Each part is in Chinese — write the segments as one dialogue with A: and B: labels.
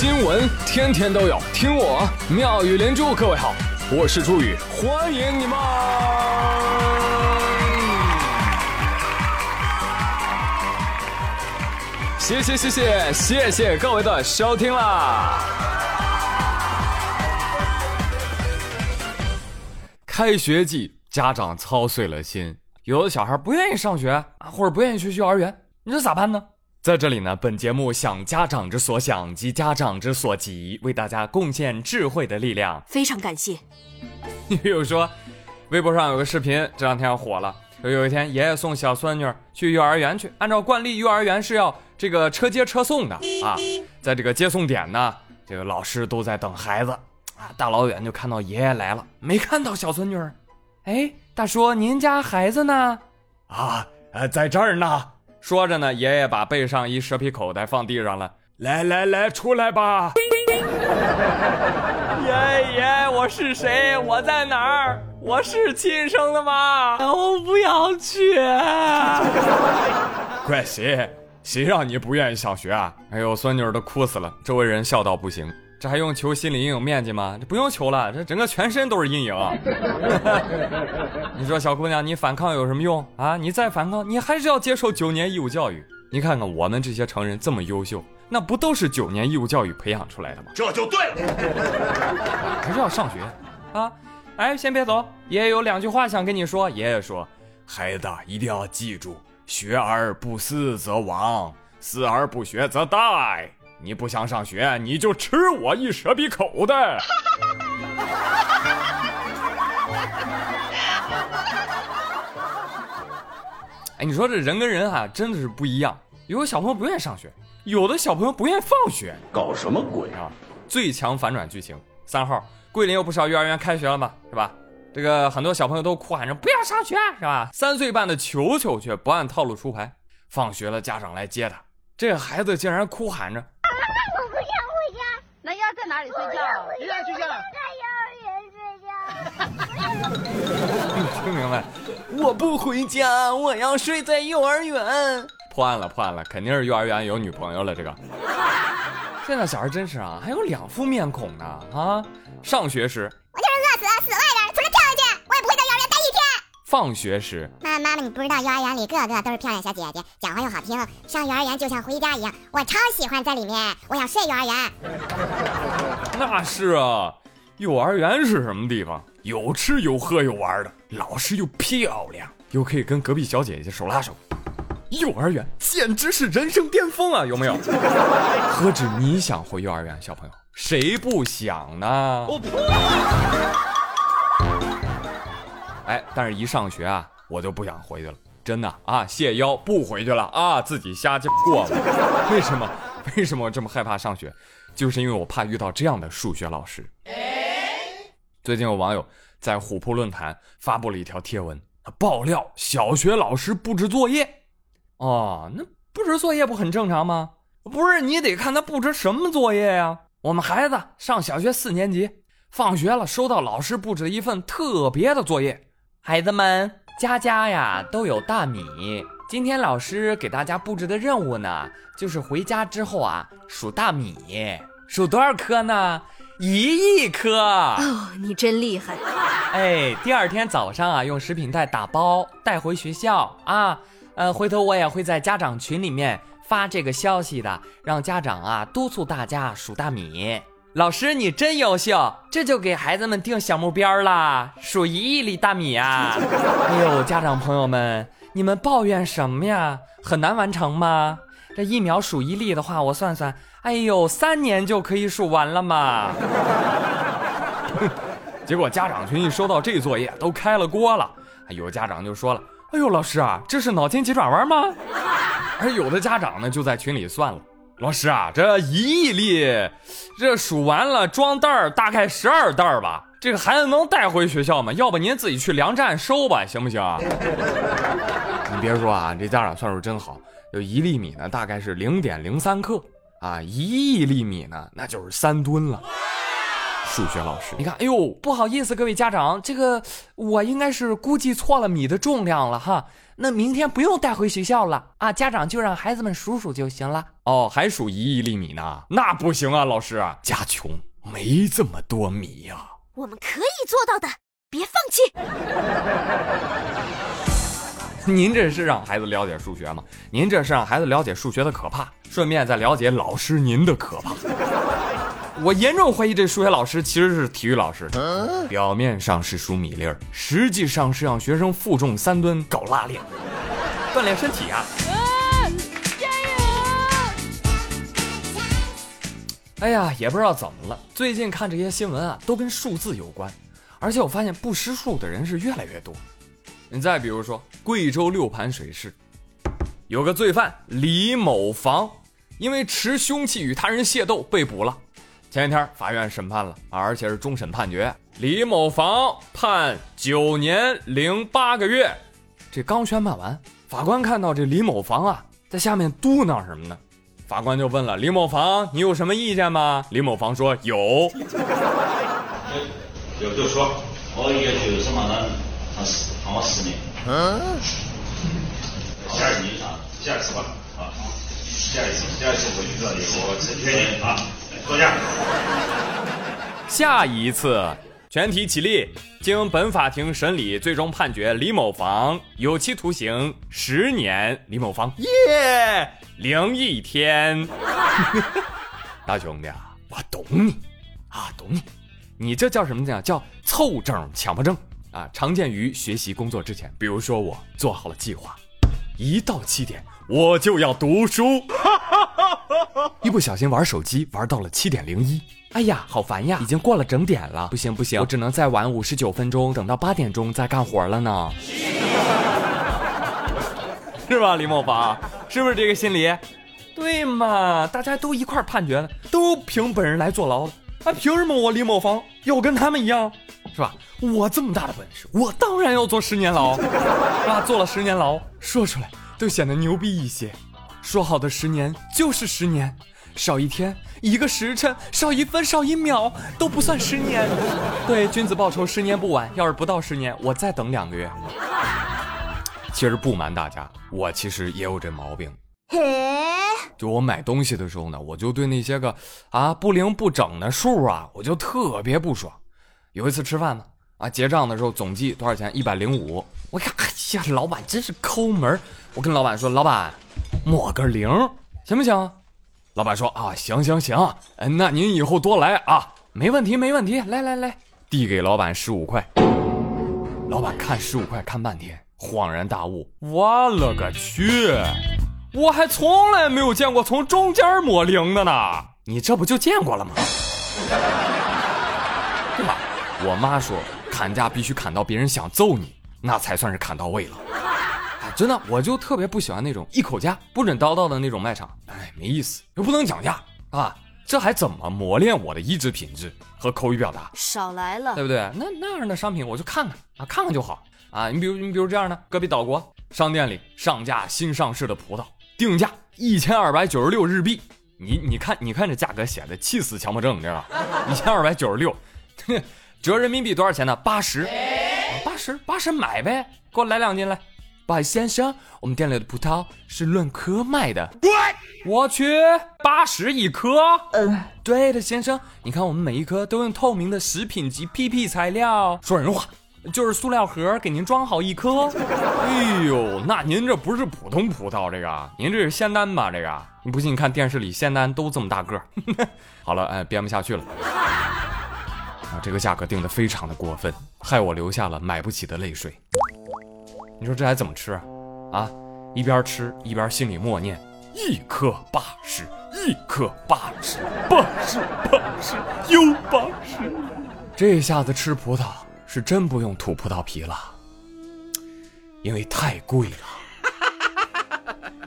A: 新闻天天都有，听我妙语连珠。各位好，我是朱宇，欢迎你们。谢谢谢谢谢谢各位的收听啦！开学季，家长操碎了心，有的小孩不愿意上学啊，或者不愿意去幼儿园，你说咋办呢？在这里呢，本节目想家长之所想及家长之所急，为大家贡献智慧的力量。
B: 非常感谢。
A: 你比如说，微博上有个视频，这两天火了。有一天，爷爷送小孙女去幼儿园去，按照惯例，幼儿园是要这个车接车送的啊。在这个接送点呢，这个老师都在等孩子啊，大老远就看到爷爷来了，没看到小孙女。哎，大叔，您家孩子呢？
C: 啊，呃，在这儿呢。
A: 说着呢，爷爷把背上一蛇皮口袋放地上了。
C: 来来来，出来吧。
A: 爷爷，我是谁？我在哪儿？我是亲生的吗？
B: 我不要去。
C: 怪谁？谁让你不愿意上学啊？
A: 哎呦，孙女都哭死了，周围人笑到不行。这还用求心理阴影面积吗？这不用求了，这整个全身都是阴影。你说小姑娘，你反抗有什么用啊？你再反抗，你还是要接受九年义务教育。你看看我们这些成人这么优秀，那不都是九年义务教育培养出来的吗？
C: 这就对了，
A: 还是要上学啊！哎，先别走，爷爷有两句话想跟你说。爷爷说：“
C: 孩子一定要记住，学而不思则罔，思而不学则殆。”你不想上学，你就吃我一蛇皮口袋。
A: 哎，你说这人跟人啊，真的是不一样。有的小朋友不愿意上学，有的小朋友不愿意放学，
C: 搞什么鬼啊？
A: 最强反转剧情，三号，桂林有不少幼儿园开学了嘛，是吧？这个很多小朋友都哭喊着不要上学，是吧？三岁半的球球却不按套路出牌，放学了家长来接他，这个孩子竟然哭喊着。
D: 哪里睡觉？谁在睡觉？
E: 在幼儿园睡觉。
A: 听明白？
B: 我不回家，我要睡在幼儿园。
A: 破案了，破案了，肯定是幼儿园有女朋友了。这个，现在小孩真是啊，还有两副面孔呢啊！上学时，
E: 我就是
A: 放学时，
E: 妈妈妈，你不知道幼儿园里个个都是漂亮小姐姐，讲话又好听，上幼儿园就像回家一样，我超喜欢在里面，我想睡幼儿园。
A: 那是啊，幼儿园是什么地方？有吃有喝有玩的，老师又漂亮，又可以跟隔壁小姐姐手拉手，幼儿园简直是人生巅峰啊！有没有？何止你想回幼儿园，小朋友，谁不想呢？哎，但是一上学啊，我就不想回去了，真的啊，谢邀不回去了啊，自己瞎过吧。为什么？为什么我这么害怕上学？就是因为我怕遇到这样的数学老师。最近有网友在虎扑论坛发布了一条贴文，爆料小学老师布置作业。哦，那布置作业不很正常吗？不是，你得看他布置什么作业呀。我们孩子上小学四年级，放学了收到老师布置的一份特别的作业。孩子们，家家呀都有大米。今天老师给大家布置的任务呢，就是回家之后啊数大米，数多少颗呢？一亿颗。
B: 哦，你真厉害。
A: 哎，第二天早上啊，用食品袋打包带回学校啊。呃，回头我也会在家长群里面发这个消息的，让家长啊督促大家数大米。老师，你真优秀，这就给孩子们定小目标啦，数一亿粒大米啊！哎呦，家长朋友们，你们抱怨什么呀？很难完成吗？这一秒数一粒的话，我算算，哎呦，三年就可以数完了嘛！结果家长群一收到这作业，都开了锅了。有家长就说了：“哎呦，老师啊，这是脑筋急转弯吗？”而有的家长呢，就在群里算了。老师啊，这一亿粒，这数完了装袋儿大概十二袋儿吧。这个孩子能带回学校吗？要不您自己去粮站收吧，行不行？你别说啊，这家长算数真好。就一粒米呢，大概是零点零三克啊，一亿粒米呢，那就是三吨了。数学老师。
B: 你看，哎呦，不好意思，各位家长，这个我应该是估计错了米的重量了哈。那明天不用带回学校了啊，家长就让孩子们数数就行了。
A: 哦，还数一亿粒米呢？那不行啊，老师，家穷，没这么多米呀。
F: 我们可以做到的，别放弃。
A: 您这是让孩子了解数学吗？您这是让孩子了解数学的可怕，顺便再了解老师您的可怕。我严重怀疑这数学老师其实是体育老师，表面上是数米粒儿，实际上是让学生负重三吨搞拉练，锻炼身体啊。哎呀，也不知道怎么了，最近看这些新闻啊，都跟数字有关，而且我发现不识数的人是越来越多。你再比如说，贵州六盘水市有个罪犯李某房，因为持凶器与他人械斗被捕了。前一天法院审判了，而且是终审判决，李某房判九年零八个月。这刚宣判完，法官看到这李某房啊，在下面嘟囔什么呢？法官就问了李某房：“你有什么意见吗？”李某房说：“有。”
G: 有就说，我一个就是嘛呢，判十判我十年。嗯。下一次啊，下一次吧，啊，下一次，下一次我遇到你，我成全你啊。坐下。
A: 下一次，全体起立。经本法庭审理，最终判决李某房有期徒刑十年。李某房耶零一天。大兄弟，我懂你啊，懂你。你这叫什么讲？叫凑整强迫症啊，常见于学习工作之前。比如说，我做好了计划，一到七点我就要读书。一不小心玩手机玩到了七点零一，
B: 哎呀，好烦呀！已经过了整点了，不行不行，我只能再晚五十九分钟，等到八点钟再干活了呢。
A: 是吧，李某房？是不是这个心理？
B: 对嘛，大家都一块判决了，都凭本人来坐牢了，啊，凭什么我李某房要跟他们一样？
A: 是吧？我这么大的本事，我当然要坐十年牢，是吧？坐了十年牢，说出来都显得牛逼一些。说好的十年就是十年，少一天、一个时辰、少一分、少一秒都不算十年。对，君子报仇，十年不晚。要是不到十年，我再等两个月。其实不瞒大家，我其实也有这毛病。就我买东西的时候呢，我就对那些个啊不灵不整的数啊，我就特别不爽。有一次吃饭呢，啊结账的时候总计多少钱？一百零五。我看，哎呀，老板真是抠门我跟老板说，老板。抹个零行不行？老板说啊，行行行，那您以后多来啊，没问题没问题。来来来，递给老板十五块。老板看十五块看半天，恍然大悟，我勒个去！我还从来没有见过从中间抹零的呢。你这不就见过了吗？对吧？我妈说砍价必须砍到别人想揍你，那才算是砍到位了。真的，我就特别不喜欢那种一口价不准叨叨的那种卖场，哎，没意思，又不能讲价啊，这还怎么磨练我的意志品质和口语表达？
F: 少来了，
A: 对不对？那那样的商品我就看看啊，看看就好啊。你比如你比如这样的，隔壁岛国商店里上架新上市的葡萄，定价一千二百九十六日币，你你看你看这价格写的气死强迫症，你知道吧？一千二百九十六，折人民币多少钱呢？八十，八十八十买呗，给我来两斤来。不好意思，先生，我们店里的葡萄是论颗卖的。我去，八十一颗？嗯，对的，先生，你看我们每一颗都用透明的食品级 PP 材料。说人话，就是塑料盒给您装好一颗。哎呦，那您这不是普通葡萄，这个您这是仙丹吧？这个你不信，你看电视里仙丹都这么大个。好了，哎，编不下去了。啊，这个价格定的非常的过分，害我流下了买不起的泪水。你说这还怎么吃啊？啊，一边吃一边心里默念：一颗八十，一颗八十，八十八十又八十。这下子吃葡萄是真不用吐葡萄皮了，因为太贵了。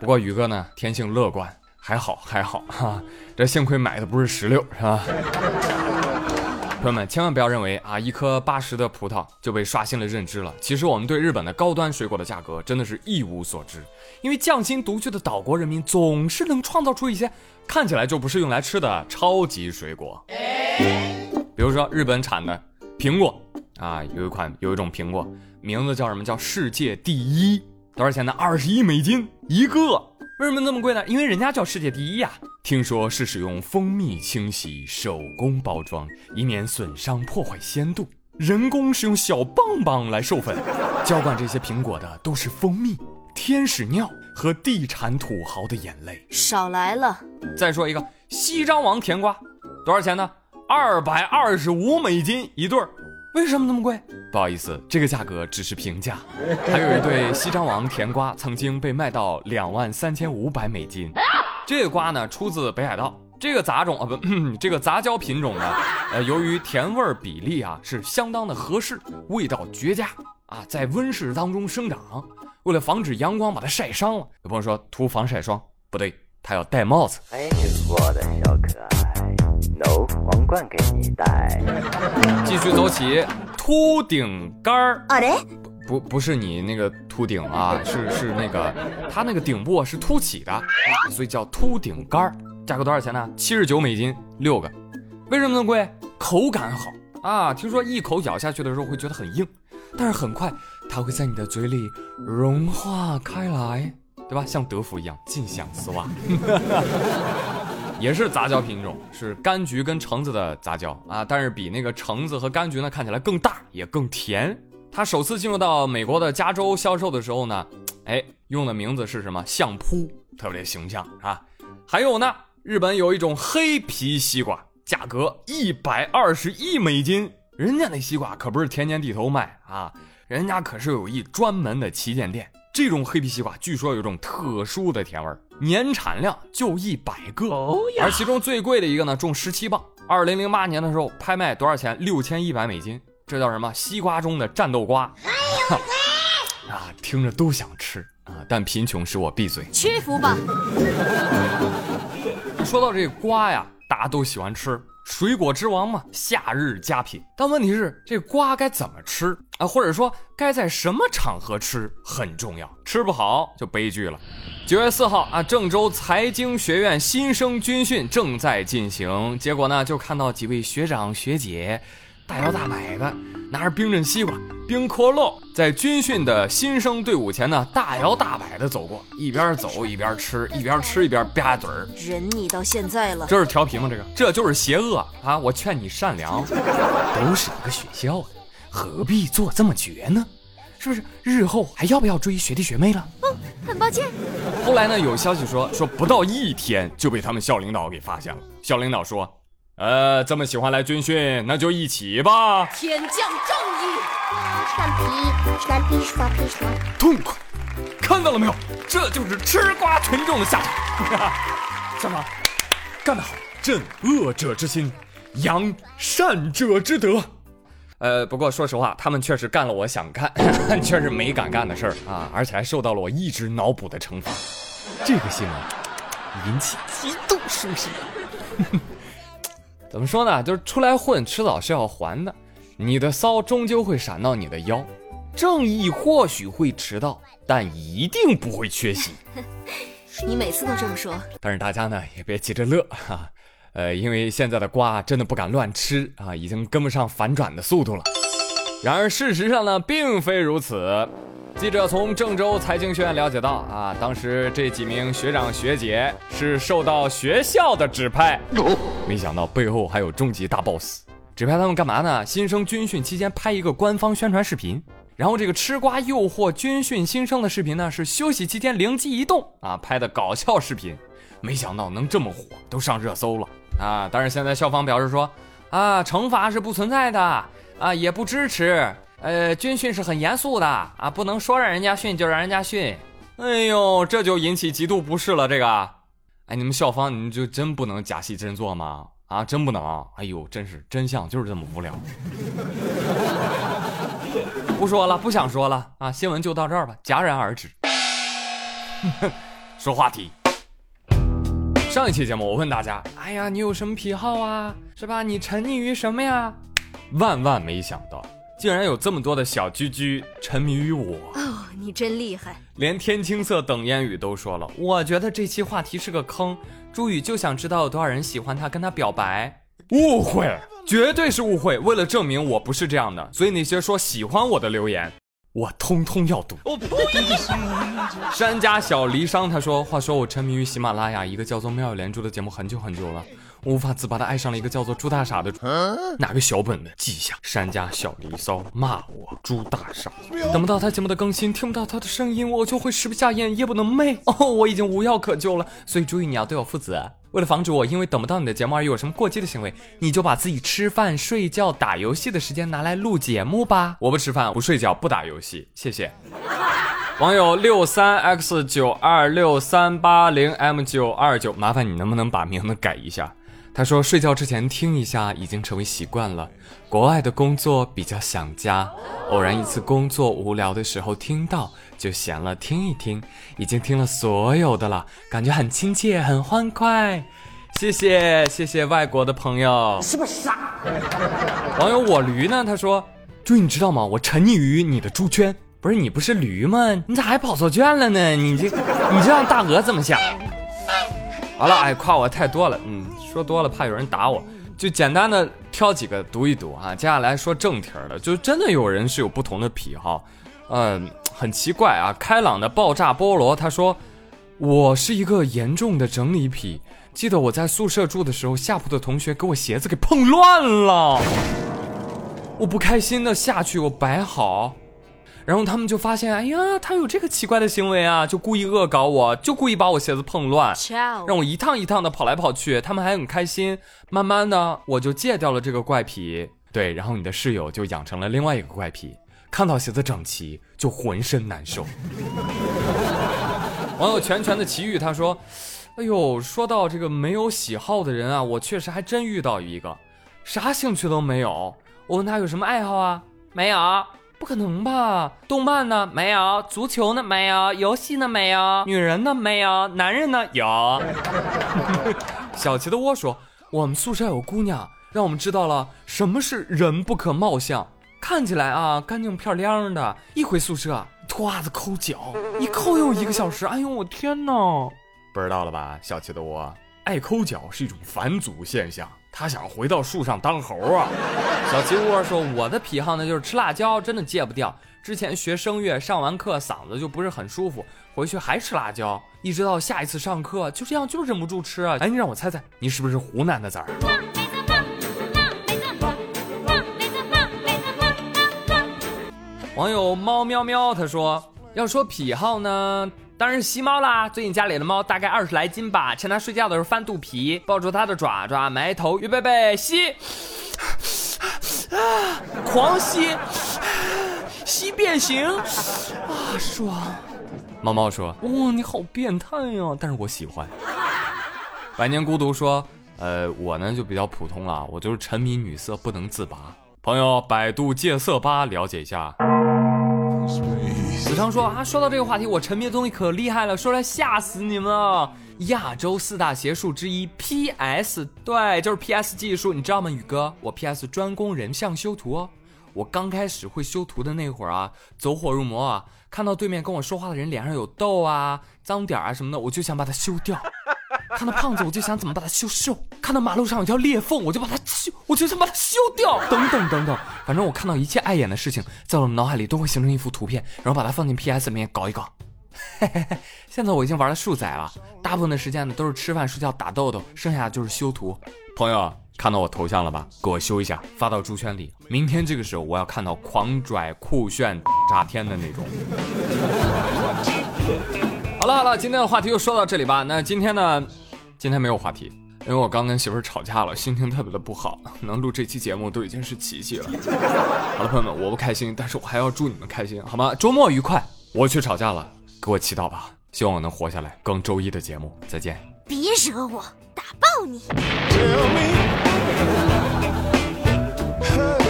A: 不过宇哥呢，天性乐观，还好还好哈。这幸亏买的不是石榴，是吧？朋友们，千万不要认为啊，一颗八十的葡萄就被刷新了认知了。其实我们对日本的高端水果的价格真的是一无所知，因为匠心独具的岛国人民总是能创造出一些看起来就不是用来吃的超级水果。比如说日本产的苹果啊，有一款有一种苹果，名字叫什么？叫世界第一，多少钱呢？二十一美金一个。为什么那么贵呢？因为人家叫世界第一呀。听说是使用蜂蜜清洗、手工包装，以免损伤破坏鲜度。人工使用小棒棒来授粉，浇灌这些苹果的都是蜂蜜、天使尿和地产土豪的眼泪。
F: 少来了，
A: 再说一个西张王甜瓜，多少钱呢？二百二十五美金一对儿。为什么那么贵？不好意思，这个价格只是平价。还有一对西张王甜瓜曾经被卖到两万三千五百美金。这个瓜呢，出自北海道。这个杂种啊，不，这个杂交品种呢，呃，由于甜味比例啊是相当的合适，味道绝佳啊，在温室当中生长。为了防止阳光把它晒伤了，有朋友说涂防晒霜不对，他要戴帽子。
H: 哎，我的小可爱皇冠给你戴。
A: 继续走起，秃顶杆儿。
E: 啊嘞，
A: 不不是你那个秃顶啊，是是那个它那个顶部是凸起的，所以叫秃顶杆儿。价格多少钱呢？七十九美金六个。为什么那么贵？口感好啊！听说一口咬下去的时候会觉得很硬，但是很快它会在你的嘴里融化开来，对吧？像德芙一样尽享丝袜。也是杂交品种，是柑橘跟橙子的杂交啊，但是比那个橙子和柑橘呢看起来更大，也更甜。它首次进入到美国的加州销售的时候呢，哎，用的名字是什么？相扑，特别形象啊。还有呢。日本有一种黑皮西瓜，价格一百二十一美金。人家那西瓜可不是天天地头卖啊，人家可是有一专门的旗舰店。这种黑皮西瓜据说有一种特殊的甜味儿，年产量就一百个，而其中最贵的一个呢，重十七磅。二零零八年的时候拍卖多少钱？六千一百美金。这叫什么？西瓜中的战斗瓜。啊，听着都想吃啊，但贫穷使我闭嘴。
F: 屈服吧。
A: 说到这个瓜呀，大家都喜欢吃，水果之王嘛，夏日佳品。但问题是，这瓜该怎么吃啊？或者说该在什么场合吃很重要，吃不好就悲剧了。九月四号啊，郑州财经学院新生军训正在进行，结果呢，就看到几位学长学姐大摇大摆的拿着冰镇西瓜。冰可乐在军训的新生队伍前呢，大摇大摆的走过，一边走一边吃，一边吃一边吧嘴儿。
F: 忍你到现在了，
A: 这是调皮吗？这个，这就是邪恶啊！我劝你善良，都是一个学校的，何必做这么绝呢？是不是？日后还要不要追学弟学妹了？
F: 嗯，很抱歉。
A: 后来呢，有消息说，说不到一天就被他们校领导给发现了。校领导说，呃，这么喜欢来军训，那就一起吧。
F: 天降正义。
A: 痛快！看到了没有？这就是吃瓜群众的下场。小马，干得好！朕恶者之心，扬善者之德。呃，不过说实话，他们确实干了我想干，确实没敢干的事儿啊，而且还受到了我一直脑补的惩罚。这个新闻引起极度舒心。怎么说呢？就是出来混，迟早是要还的。你的骚终究会闪到你的腰，正义或许会迟到，但一定不会缺席。
F: 你每次都这么说，
A: 但是大家呢也别急着乐哈，呃，因为现在的瓜真的不敢乱吃啊，已经跟不上反转的速度了。然而事实上呢，并非如此。记者从郑州财经学院了解到啊，当时这几名学长学姐是受到学校的指派，没想到背后还有终极大 boss。指派他们干嘛呢？新生军训期间拍一个官方宣传视频，然后这个吃瓜诱惑军训新生的视频呢，是休息期间灵机一动啊拍的搞笑视频，没想到能这么火，都上热搜了啊！但是现在校方表示说啊，惩罚是不存在的啊，也不支持，呃，军训是很严肃的啊，不能说让人家训就让人家训。哎呦，这就引起极度不适了。这个，哎，你们校方你们就真不能假戏真做吗？啊，真不能！哎呦，真是真相就是这么无聊。不说了，不想说了啊！新闻就到这儿吧，戛然而止。说话题。上一期节目我问大家，哎呀，你有什么癖好啊？是吧？你沉溺于什么呀？万万没想到，竟然有这么多的小居居沉迷于我。
F: 哦，你真厉害！
A: 连天青色等烟雨都说了，我觉得这期话题是个坑。朱宇就想知道有多少人喜欢他，跟他表白。误会，绝对是误会。为了证明我不是这样的，所以那些说喜欢我的留言，我通通要读。我呸！山家小离殇他说：“话说我沉迷于喜马拉雅一个叫做妙语连珠的节目很久很久了，我无法自拔的爱上了一个叫做朱大傻的。哪个小本本记一下？山家小离骚骂我朱大傻，等不到他节目的更新，听不到他的声音，我就会食不下咽，夜不能寐。哦，我已经无药可救了，所以注意你要对我负责。”为了防止我因为等不到你的节目而有什么过激的行为，你就把自己吃饭、睡觉、打游戏的时间拿来录节目吧。我不吃饭，不睡觉，不打游戏，谢谢。网友六三 x 九二六三八零 m 九二九，麻烦你能不能把名字改一下？他说睡觉之前听一下已经成为习惯了。国外的工作比较想家，偶然一次工作无聊的时候听到。就闲了，听一听，已经听了所有的了，感觉很亲切，很欢快。谢谢谢谢外国的朋友，是不是傻？网友我驴呢？他说：“注意，你知道吗？我沉溺于你的猪圈。不是你不是驴吗？你咋还跑错圈了呢？你这你这让大鹅怎么想？好了，哎，夸我太多了，嗯，说多了怕有人打我，就简单的挑几个读一读啊。接下来说正题的，就真的有人是有不同的癖好，嗯。很奇怪啊！开朗的爆炸菠萝他说：“我是一个严重的整理癖。记得我在宿舍住的时候，下铺的同学给我鞋子给碰乱了，我不开心的下去，我摆好，然后他们就发现，哎呀，他有这个奇怪的行为啊，就故意恶搞我，就故意把我鞋子碰乱，让我一趟一趟的跑来跑去，他们还很开心。慢慢的，我就戒掉了这个怪癖。对，然后你的室友就养成了另外一个怪癖。”看到鞋子整齐就浑身难受。网友全全的奇遇他说：“哎呦，说到这个没有喜好的人啊，我确实还真遇到一个，啥兴趣都没有。我问他有什么爱好啊？没有，不可能吧？动漫呢？没有，足球呢？没有，游戏呢？没有，女人呢？没有，男人呢？有。小齐的窝说：我们宿舍有姑娘，让我们知道了什么是人不可貌相。”看起来啊，干净漂亮的，一回宿舍脱袜子抠脚，一抠又一个小时。哎呦，我天哪！不知道了吧，小齐的窝，爱抠脚是一种返祖现象，他想回到树上当猴啊。小鸡窝说，我的癖好呢就是吃辣椒，真的戒不掉。之前学声乐，上完课嗓子就不是很舒服，回去还吃辣椒，一直到下一次上课，就这样就忍不住吃。哎，你让我猜猜，你是不是湖南的崽儿？网友猫喵喵他说：“要说癖好呢，当然是吸猫啦。最近家里的猫大概二十来斤吧，趁它睡觉的时候翻肚皮，抱住它的爪爪，埋头，预备备，吸，啊，狂吸，吸变形，啊，爽。”猫猫说：“哇，你好变态呀！但是我喜欢。”百年孤独说：“呃，我呢就比较普通了，我就是沉迷女色不能自拔。朋友，百度戒色吧了解一下。”子昌说啊，说到这个话题，我沉迷的东西可厉害了，说来吓死你们了。亚洲四大邪术之一 PS，对，就是 PS 技术，你知道吗？宇哥，我 PS 专攻人像修图哦。我刚开始会修图的那会儿啊，走火入魔啊，看到对面跟我说话的人脸上有痘啊、脏点啊什么的，我就想把它修掉。看到胖子，我就想怎么把他修瘦；看到马路上有条裂缝，我就把它修，我就想把它修掉。等等等等，反正我看到一切碍眼的事情，在我的脑海里都会形成一幅图片，然后把它放进 PS 里面搞一搞。嘿嘿嘿，现在我已经玩了数载了，大部分的时间呢都是吃饭、睡觉、打豆豆，剩下的就是修图。朋友看到我头像了吧？给我修一下，发到猪圈里。明天这个时候，我要看到狂拽酷炫炸天的那种。好了好了，今天的话题就说到这里吧。那今天呢？今天没有话题因为我刚跟媳妇吵架了心情特别的不好能录这期节目都已经是奇迹了。好了朋友们我不开心但是我还要祝你们开心好吗？周末愉快我去吵架了给我祈祷吧希望我能活下来更周一的节目再见。
F: 别惹我打爆你。Tell me.